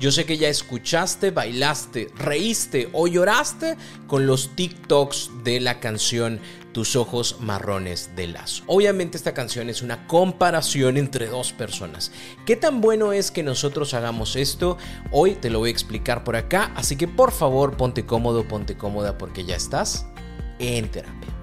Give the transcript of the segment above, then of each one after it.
Yo sé que ya escuchaste, bailaste, reíste o lloraste con los TikToks de la canción Tus ojos marrones de lazo. Obviamente esta canción es una comparación entre dos personas. ¿Qué tan bueno es que nosotros hagamos esto? Hoy te lo voy a explicar por acá, así que por favor ponte cómodo, ponte cómoda porque ya estás en terapia.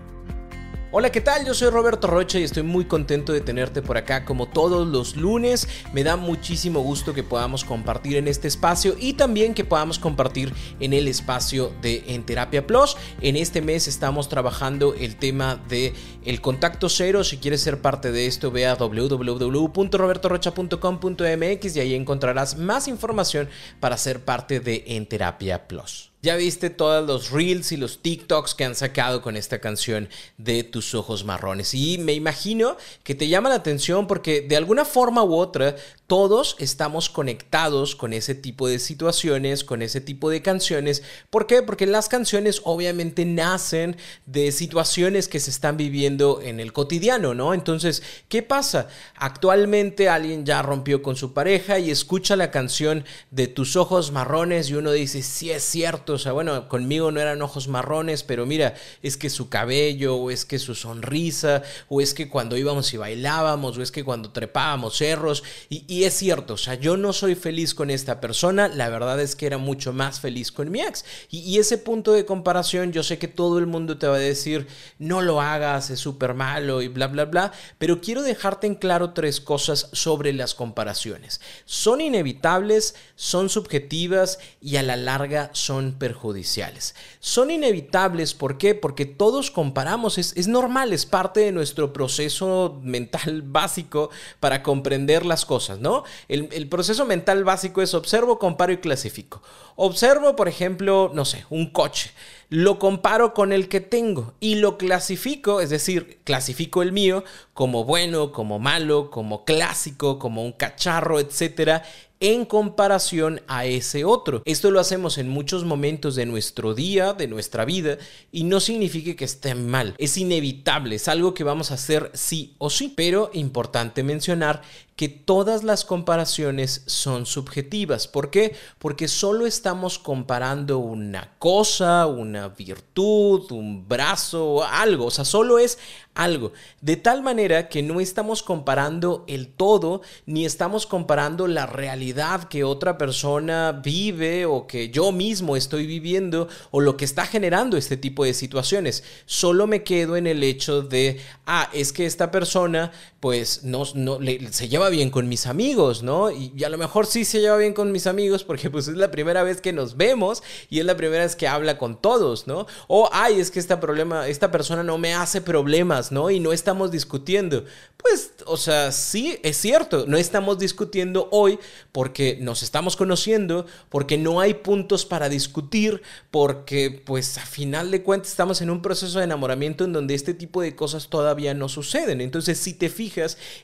Hola, ¿qué tal? Yo soy Roberto Rocha y estoy muy contento de tenerte por acá como todos los lunes. Me da muchísimo gusto que podamos compartir en este espacio y también que podamos compartir en el espacio de En Terapia Plus. En este mes estamos trabajando el tema de el contacto cero. Si quieres ser parte de esto, ve a www.robertorocha.com.mx y ahí encontrarás más información para ser parte de En Terapia Plus. Ya viste todos los reels y los TikToks que han sacado con esta canción de Tus ojos marrones. Y me imagino que te llama la atención porque de alguna forma u otra todos estamos conectados con ese tipo de situaciones, con ese tipo de canciones. ¿Por qué? Porque las canciones obviamente nacen de situaciones que se están viviendo en el cotidiano, ¿no? Entonces, ¿qué pasa? Actualmente alguien ya rompió con su pareja y escucha la canción de Tus ojos marrones y uno dice, sí es cierto o sea, bueno, conmigo no eran ojos marrones, pero mira, es que su cabello, o es que su sonrisa, o es que cuando íbamos y bailábamos, o es que cuando trepábamos cerros, y, es cierto, o sea, yo no soy feliz con esta persona, la verdad es que era mucho más feliz con mi ex. Y, y ese punto de comparación, yo sé que todo el mundo te va a decir, no lo hagas, es súper malo y bla, bla, bla, pero quiero dejarte en claro tres cosas sobre las comparaciones. Son inevitables, son subjetivas y a la larga son perjudiciales. Son inevitables, ¿por qué? Porque todos comparamos, es, normal, es parte de nuestro proceso mental básico para comprender las cosas, ¿no? El, el proceso mental básico es observo, comparo y clasifico. Observo, por ejemplo, no sé, un coche lo comparo con el que tengo y lo clasifico, es decir, clasifico el mío como bueno, como malo, como clásico, como un cacharro, etcétera, en comparación a ese otro. Esto lo hacemos en muchos momentos de nuestro día, de nuestra vida, y no significa que esté mal. Es inevitable, es algo que vamos a hacer sí o sí. Pero importante mencionar que todas las comparaciones son subjetivas. ¿Por qué? Porque solo estamos comparando una cosa, una virtud, un brazo, algo. O sea, solo es algo. De tal manera que no estamos comparando el todo, ni estamos comparando la realidad que otra persona vive o que yo mismo estoy viviendo o lo que está generando este tipo de situaciones. Solo me quedo en el hecho de, ah, es que esta persona pues no, no se lleva bien con mis amigos, ¿no? Y, y, a lo mejor sí se lleva bien con mis amigos porque pues es la primera vez que nos vemos y es la primera vez que habla con todos, ¿no? O, ay, es que esta, problema, esta persona no me hace problemas, ¿no? Y no estamos discutiendo. Pues, o sea, sí, es cierto, no estamos discutiendo hoy porque nos estamos conociendo, porque no hay puntos para discutir, porque pues a final de cuentas estamos en un proceso de enamoramiento en donde este tipo de cosas todavía no suceden. Entonces, si te fijas,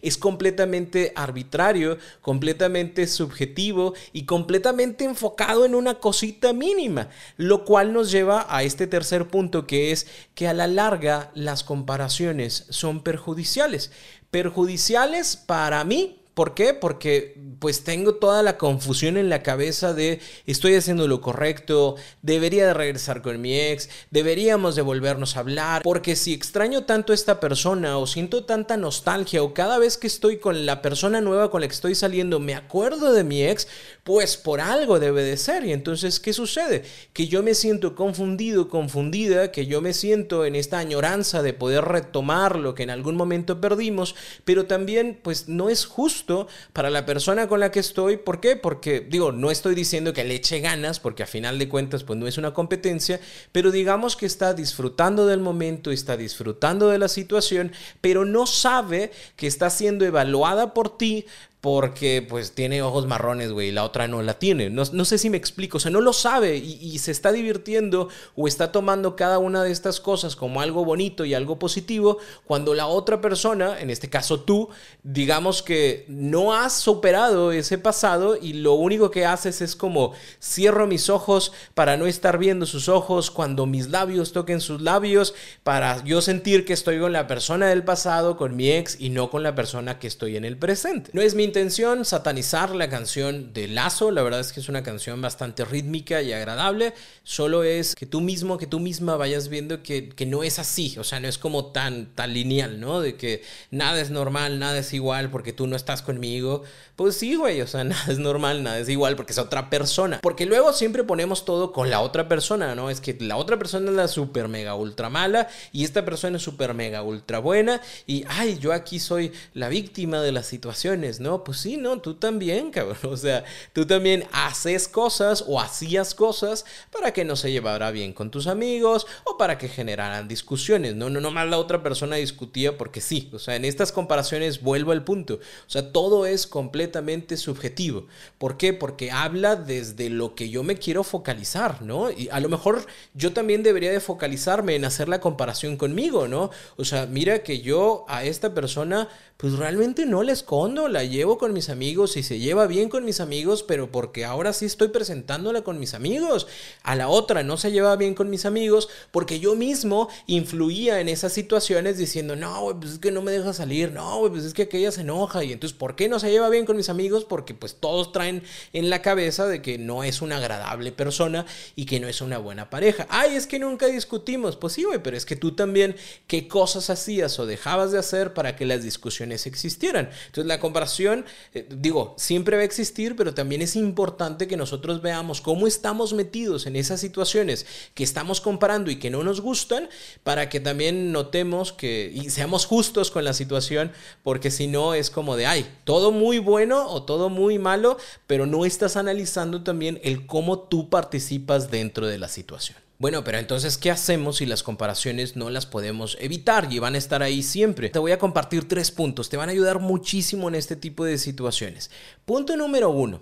es completamente arbitrario, completamente subjetivo y completamente enfocado en una cosita mínima, lo cual nos lleva a este tercer punto que es que a la larga las comparaciones son perjudiciales. Perjudiciales para mí ¿Por qué? Porque pues tengo toda la confusión en la cabeza de estoy haciendo lo correcto, debería de regresar con mi ex, deberíamos de volvernos a hablar, porque si extraño tanto a esta persona o siento tanta nostalgia o cada vez que estoy con la persona nueva con la que estoy saliendo me acuerdo de mi ex, pues por algo debe de ser. Y entonces, ¿qué sucede? Que yo me siento confundido, confundida, que yo me siento en esta añoranza de poder retomar lo que en algún momento perdimos, pero también pues no es justo para la persona con la que estoy. ¿Por qué? Porque, digo, no estoy diciendo que le eche ganas, porque a final de cuentas, pues no es una competencia, pero digamos que está disfrutando del momento, está disfrutando de la situación, pero no sabe que está siendo evaluada por ti porque pues tiene ojos marrones, güey, y la otra no la tiene. No, sé si me explico, o sea, no lo sabe y, se está divirtiendo o está tomando cada una de estas cosas como algo bonito y algo positivo, cuando la otra persona, en este caso tú, digamos que no has superado ese pasado y lo único que haces es como cierro mis ojos para no estar viendo sus ojos cuando mis labios toquen sus labios, para yo sentir que estoy con la persona del pasado, con mi ex y no con la persona que estoy en el presente. No es mi intención satanizar la canción de Lazo, la verdad es que es una canción bastante rítmica y agradable, solo es que tú mismo, que tú misma vayas viendo que, que no es así, o sea, no es como tan, tan lineal, ¿no? De que nada es normal, nada es igual porque tú no estás conmigo. Pues sí, güey, o sea, nada es normal, nada es igual porque es otra persona. Porque luego siempre ponemos todo con la otra persona, ¿no? Es que la otra persona es la super mega ultra mala y esta persona es super mega ultra buena y, ay, yo aquí soy la víctima de las situaciones, ¿no? Pues sí, no, tú también, cabrón. O sea, tú también haces cosas o hacías cosas para que no se llevara bien con tus amigos o para que generaran discusiones, ¿no? No, más la otra persona discutía porque sí. O sea, en estas comparaciones vuelvo al punto. O sea, todo es completamente subjetivo. ¿Por qué? Porque habla desde lo que yo me quiero focalizar, ¿no? Y a lo mejor yo también debería de focalizarme en hacer la comparación conmigo, ¿no? O sea, mira que yo a esta persona pues realmente no la escondo, la llevo con mis amigos y se lleva bien con mis amigos, pero porque ahora sí estoy presentándola con mis amigos. A la otra no se lleva bien con mis amigos porque yo mismo influía en esas situaciones diciendo, no, pues es que no me deja salir, no, pues es que aquella se enoja y entonces, ¿por qué no se lleva bien con mis amigos? Porque pues todos traen en la cabeza de que no es una agradable persona y que no es una buena pareja. Ay, es que nunca discutimos. Pues sí, güey, pero es que tú también, ¿qué cosas hacías o dejabas de hacer para que las discusiones existieran. Entonces la comparación, eh, digo, siempre va a existir, pero también es importante que nosotros veamos cómo estamos metidos en esas situaciones que estamos comparando y que no nos gustan, para que también notemos que y seamos justos con la situación, porque si no es como de, ay, todo muy bueno o todo muy malo, pero no estás analizando también el cómo tú participas dentro de la situación. Bueno, pero entonces, ¿qué hacemos si las comparaciones no las podemos evitar y van a estar ahí siempre? Te voy a compartir tres puntos, te van a ayudar muchísimo en este tipo de situaciones. Punto número uno,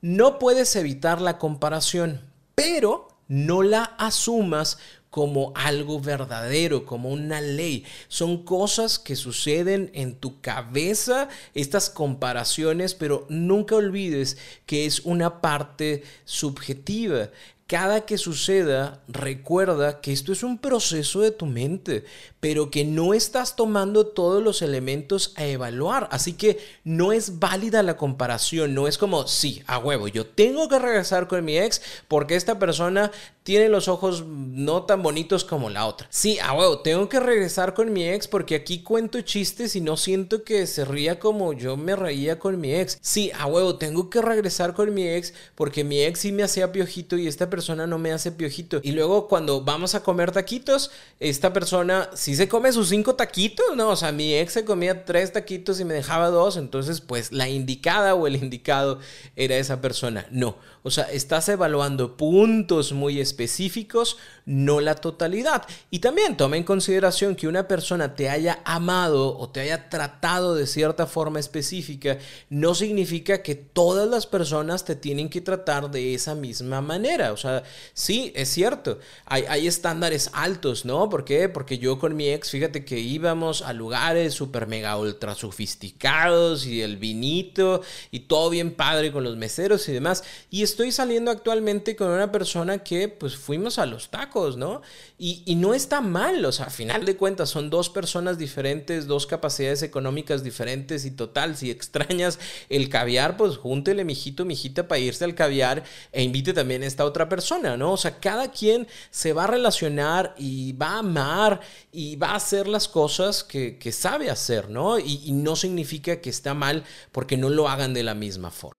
no puedes evitar la comparación, pero no la asumas como algo verdadero, como una ley. Son cosas que suceden en tu cabeza, estas comparaciones, pero nunca olvides que es una parte subjetiva cada que suceda, recuerda que esto es un proceso de tu mente, pero que no estás tomando todos los elementos a evaluar. Así que no es válida la comparación. No es como, sí, a huevo, yo tengo que regresar con mi ex porque esta persona tiene los ojos no tan bonitos como la otra. Sí, a huevo, tengo que regresar con mi ex porque aquí cuento chistes y no siento que se ría como yo me reía con mi ex. Sí, a huevo, tengo que regresar con mi ex porque mi ex sí me hacía piojito y esta persona no me hace piojito. Y luego cuando vamos a comer taquitos, esta persona sí se come sus cinco taquitos, ¿no? O sea, mi ex se comía tres taquitos y me dejaba dos, entonces pues la indicada o el indicado era esa persona. No, o sea, estás evaluando puntos muy específicos, no la totalidad. Y también toma en consideración que una persona te haya amado o te haya tratado de cierta forma específica, no significa que todas las personas te tienen que tratar de esa misma manera. O sea, sí, es cierto, hay, estándares altos, ¿no? ¿Por qué? Porque yo con mi ex, fíjate que íbamos a lugares súper mega ultra sofisticados y el vinito y todo bien padre con los meseros y demás. Y estoy saliendo actualmente con una persona que pues fuimos a los tacos, ¿no? Y, y, no está mal, o sea, a final de cuentas son dos personas diferentes, dos capacidades económicas diferentes y total, si extrañas el caviar, pues júntele mijito, mijita para irse al caviar e invite también a esta otra persona, ¿no? O sea, cada quien se va a relacionar y va a amar y va a hacer las cosas que, sabe hacer, ¿no? Y, y no significa que está mal porque no lo hagan de la misma forma.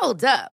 Hold up.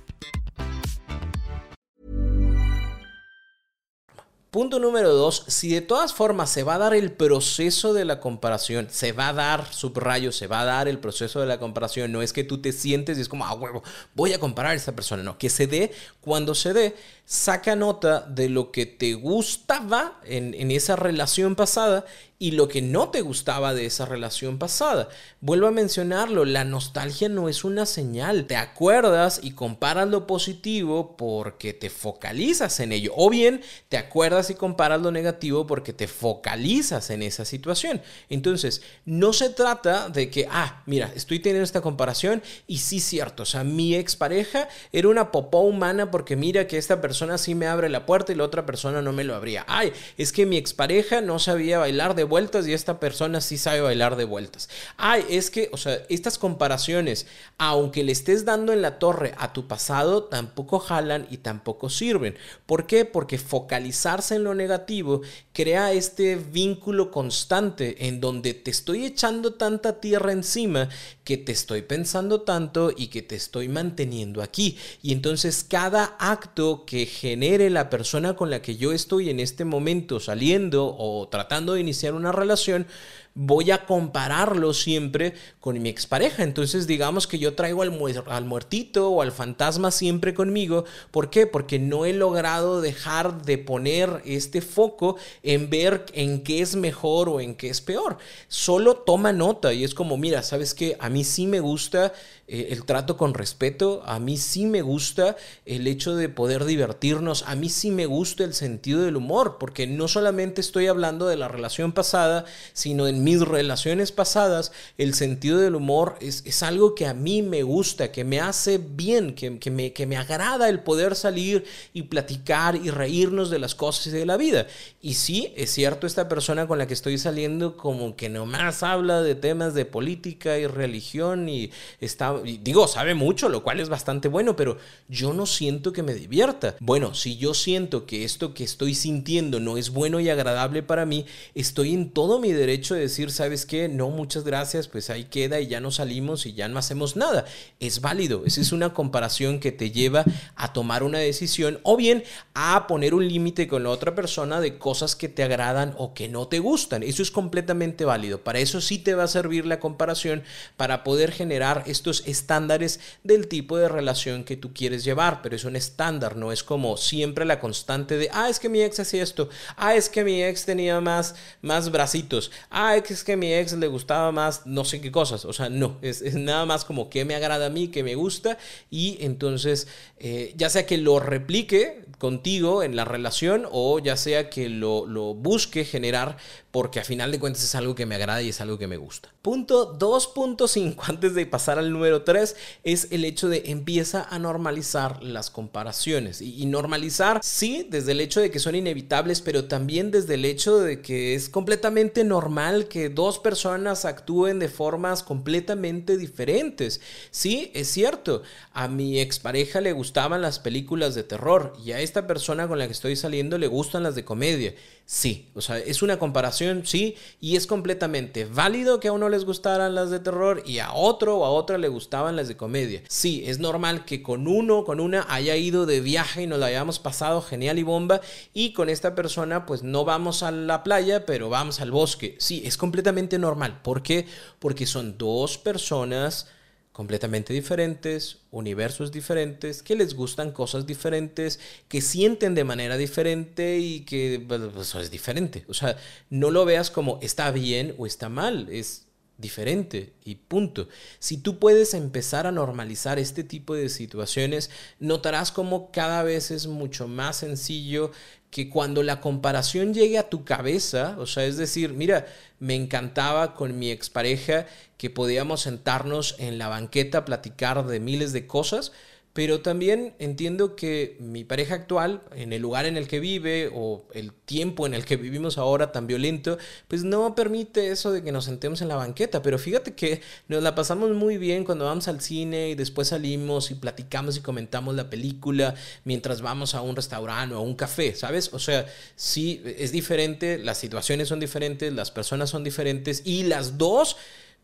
Punto número dos, si de todas formas se va a dar el proceso de la comparación, se va a dar, subrayo, se va a dar el proceso de la comparación, no es que tú te sientes y es como, ah, huevo, voy a comparar a esta persona, no, que se dé cuando se dé, saca nota de lo que te gustaba en, en esa relación pasada y lo que no te gustaba de esa relación pasada. Vuelvo a mencionarlo, la nostalgia no es una señal. Te acuerdas y comparas lo positivo porque te focalizas en ello. O bien te acuerdas y comparas lo negativo porque te focalizas en esa situación. Entonces, no se trata de que, ah, mira, estoy teniendo esta comparación y sí cierto, o sea, mi expareja era una popó humana porque mira que esta persona sí me abre la puerta y la otra persona no me lo abría. Ay, es que mi expareja no sabía bailar de vueltas y esta persona sí sabe bailar de vueltas. Ay, es que, o sea, estas comparaciones, aunque le estés dando en la torre a tu pasado, tampoco jalan y tampoco sirven. ¿Por qué? Porque focalizarse en lo negativo crea este vínculo constante en donde te estoy echando tanta tierra encima que te estoy pensando tanto y que te estoy manteniendo aquí. Y entonces cada acto que genere la persona con la que yo estoy en este momento saliendo o tratando de iniciar una relación, voy a compararlo siempre con mi expareja. Entonces digamos que yo traigo al, al, muertito o al fantasma siempre conmigo. ¿Por qué? Porque no he logrado dejar de poner este foco en ver en qué es mejor o en qué es peor. Solo toma nota y es como, mira, ¿sabes qué? A mí sí me gusta eh, el trato con respeto, a mí sí me gusta el hecho de poder divertirnos, a mí sí me gusta el sentido del humor, porque no solamente estoy hablando de la relación pasada, sino en mis relaciones pasadas, el sentido del humor es, es algo que a mí me gusta, que me hace bien, que, que, me, que me agrada el poder salir y platicar y reírnos de las cosas de la vida. Y sí, es cierto, esta persona con la que estoy saliendo como que nomás habla de temas de política y religión y está digo, sabe mucho, lo cual es bastante bueno, pero yo no siento que me divierta. Bueno, si yo siento que esto que estoy sintiendo no es bueno y agradable para mí, estoy en todo mi derecho de decir, ¿sabes qué? No, muchas gracias, pues ahí queda y ya no salimos y ya no hacemos nada. Es válido, esa es una comparación que te lleva a tomar una decisión o bien a poner un límite con la otra persona de cosas que te agradan o que no te gustan. Eso es completamente válido. Para eso sí te va a servir la comparación para poder generar estos estándares del tipo de relación que tú quieres llevar, pero es un estándar, no es como siempre la constante de, ah, es que mi ex hacía esto, ah, es que mi ex tenía más, más bracitos, ah, es que mi ex le gustaba más no sé qué cosas, o sea, no, es, nada más como que me agrada a mí, que me gusta, y entonces, eh, ya sea que lo replique contigo en la relación o ya sea que lo, busque generar porque a final de cuentas es algo que me agrada y es algo que me gusta. Punto 2.5 antes de pasar al número 3 es el hecho de empieza a normalizar las comparaciones y, y, normalizar sí desde el hecho de que son inevitables pero también desde el hecho de que es completamente normal que dos personas actúen de formas completamente diferentes. Sí, es cierto, a mi expareja le gustaban las películas de terror y a esta persona con la que estoy saliendo le gustan las de comedia. Sí, o sea, es una comparación, sí, y es completamente válido que a uno les gustaran las de terror y a otro o a otra le gustaban las de comedia. Sí, es normal que con uno, con una haya ido de viaje y nos hayamos pasado genial y bomba y con esta persona pues no vamos a la playa, pero vamos al bosque. Sí, es completamente normal. ¿Por qué? Porque son dos personas completamente diferentes, universos diferentes, que les gustan cosas diferentes, que sienten de manera diferente y que pues, eso es diferente. O sea, no lo veas como está bien o está mal, es diferente y punto. Si tú puedes empezar a normalizar este tipo de situaciones, notarás como cada vez es mucho más sencillo que cuando la comparación llegue a tu cabeza, o sea, es decir, mira, me encantaba con mi expareja que podíamos sentarnos en la banqueta a platicar de miles de cosas, pero también entiendo que mi pareja actual, en el lugar en el que vive o el tiempo en el que vivimos ahora tan violento, pues no permite eso de que nos sentemos en la banqueta. Pero fíjate que nos la pasamos muy bien cuando vamos al cine y después salimos y platicamos y comentamos la película mientras vamos a un restaurante o a un café, ¿sabes? O sea, sí, es diferente, las situaciones son diferentes, las personas son diferentes y las dos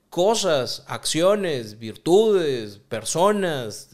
cosas, acciones, virtudes, personas,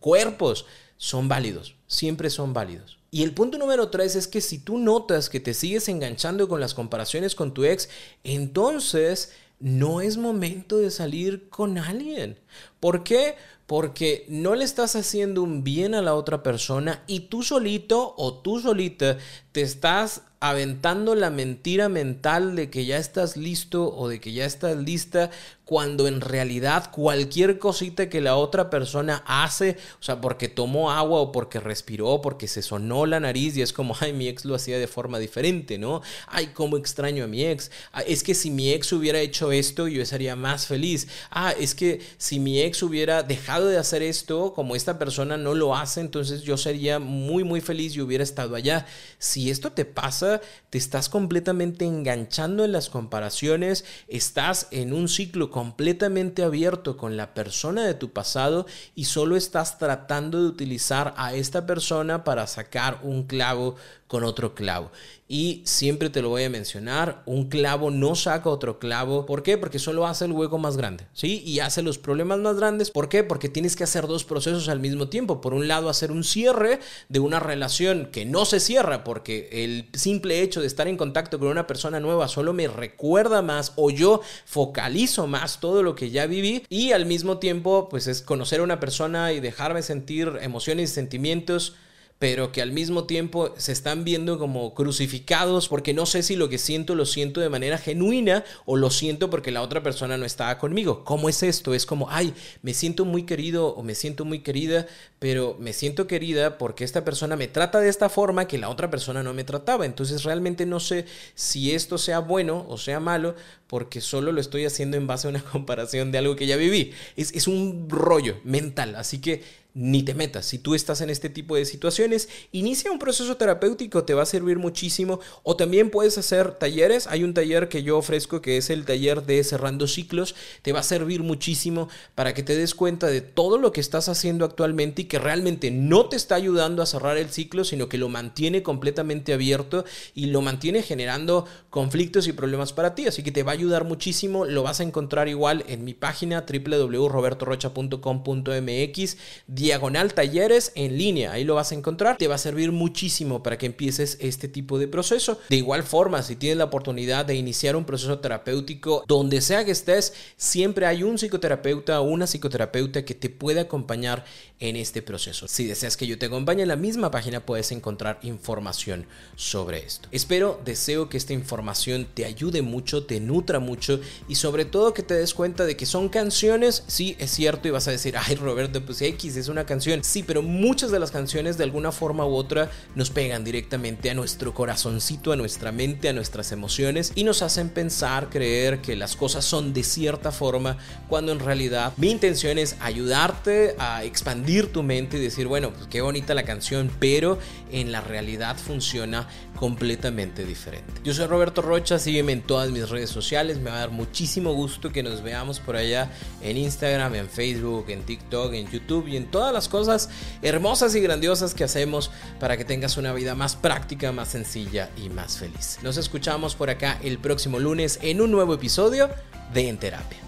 cuerpos, son válidos, siempre son válidos. Y el punto número tres es que si tú notas que te sigues enganchando con las comparaciones con tu ex, entonces no es momento de salir con alguien. ¿Por qué? Porque no le estás haciendo un bien a la otra persona y tú solito o tú solita te estás aventando la mentira mental de que ya estás listo o de que ya estás lista cuando en realidad cualquier cosita que la otra persona hace, o sea, porque tomó agua o porque respiró, porque se sonó la nariz y es como, ay, mi ex lo hacía de forma diferente, ¿no? Ay, cómo extraño a mi ex. Ah, es que si mi ex hubiera hecho esto, yo estaría más feliz. Ah, es que si mi ex hubiera dejado de hacer esto, como esta persona no lo hace, entonces yo sería muy, muy feliz y hubiera estado allá. Si esto te pasa, te estás completamente enganchando en las comparaciones, estás en un ciclo completamente abierto con la persona de tu pasado y solo estás tratando de utilizar a esta persona para sacar un clavo con otro clavo. Y siempre te lo voy a mencionar, un clavo no saca otro clavo. ¿Por qué? Porque solo hace el hueco más grande, ¿sí? Y hace los problemas más grandes. ¿Por qué? Porque tienes que hacer dos procesos al mismo tiempo. Por un lado, hacer un cierre de una relación que no se cierra porque el simple hecho de estar en contacto con una persona nueva solo me recuerda más o yo focalizo más todo lo que ya viví. Y al mismo tiempo, pues es conocer a una persona y dejarme sentir emociones y sentimientos pero que al mismo tiempo se están viendo como crucificados porque no sé si lo que siento lo siento de manera genuina o lo siento porque la otra persona no estaba conmigo. ¿Cómo es esto? Es como, ay, me siento muy querido o me siento muy querida, pero me siento querida porque esta persona me trata de esta forma que la otra persona no me trataba. Entonces realmente no sé si esto sea bueno o sea malo porque solo lo estoy haciendo en base a una comparación de algo que ya viví. Es, es un rollo mental, así que ni te metas. Si tú estás en este tipo de situaciones, inicia un proceso terapéutico, te va a servir muchísimo. O también puedes hacer talleres. Hay un taller que yo ofrezco que es el taller de cerrando ciclos. Te va a servir muchísimo para que te des cuenta de todo lo que estás haciendo actualmente y que realmente no te está ayudando a cerrar el ciclo, sino que lo mantiene completamente abierto y lo mantiene generando conflictos y problemas para ti. Así que te va a ayudar muchísimo. Lo vas a encontrar igual en mi página www.robertorocha.com.mx diagonal talleres en línea. Ahí lo vas a encontrar. Te va a servir muchísimo para que empieces este tipo de proceso. De igual forma, si tienes la oportunidad de iniciar un proceso terapéutico, donde sea que estés, siempre hay un psicoterapeuta o una psicoterapeuta que te puede acompañar en este proceso. Si deseas que yo te acompañe en la misma página, puedes encontrar información sobre esto. Espero, deseo que esta información te ayude mucho, te nutra mucho y sobre todo que te des cuenta de que son canciones, sí, es cierto, y vas a decir, ay Roberto, pues X una canción. Sí, pero muchas de las canciones de alguna forma u otra nos pegan directamente a nuestro corazoncito, a nuestra mente, a nuestras emociones y nos hacen pensar, creer que las cosas son de cierta forma cuando en realidad mi intención es ayudarte a expandir tu mente y decir, bueno, pues qué bonita la canción, pero en la realidad funciona completamente diferente. Yo soy Roberto Rocha, sígueme en todas mis redes sociales, me va a dar muchísimo gusto que nos veamos por allá en Instagram, en Facebook, en TikTok, en YouTube y en todas las cosas hermosas y grandiosas que hacemos para que tengas una vida más práctica, más sencilla y más feliz. Nos escuchamos por acá el próximo lunes en un nuevo episodio de En Terapia.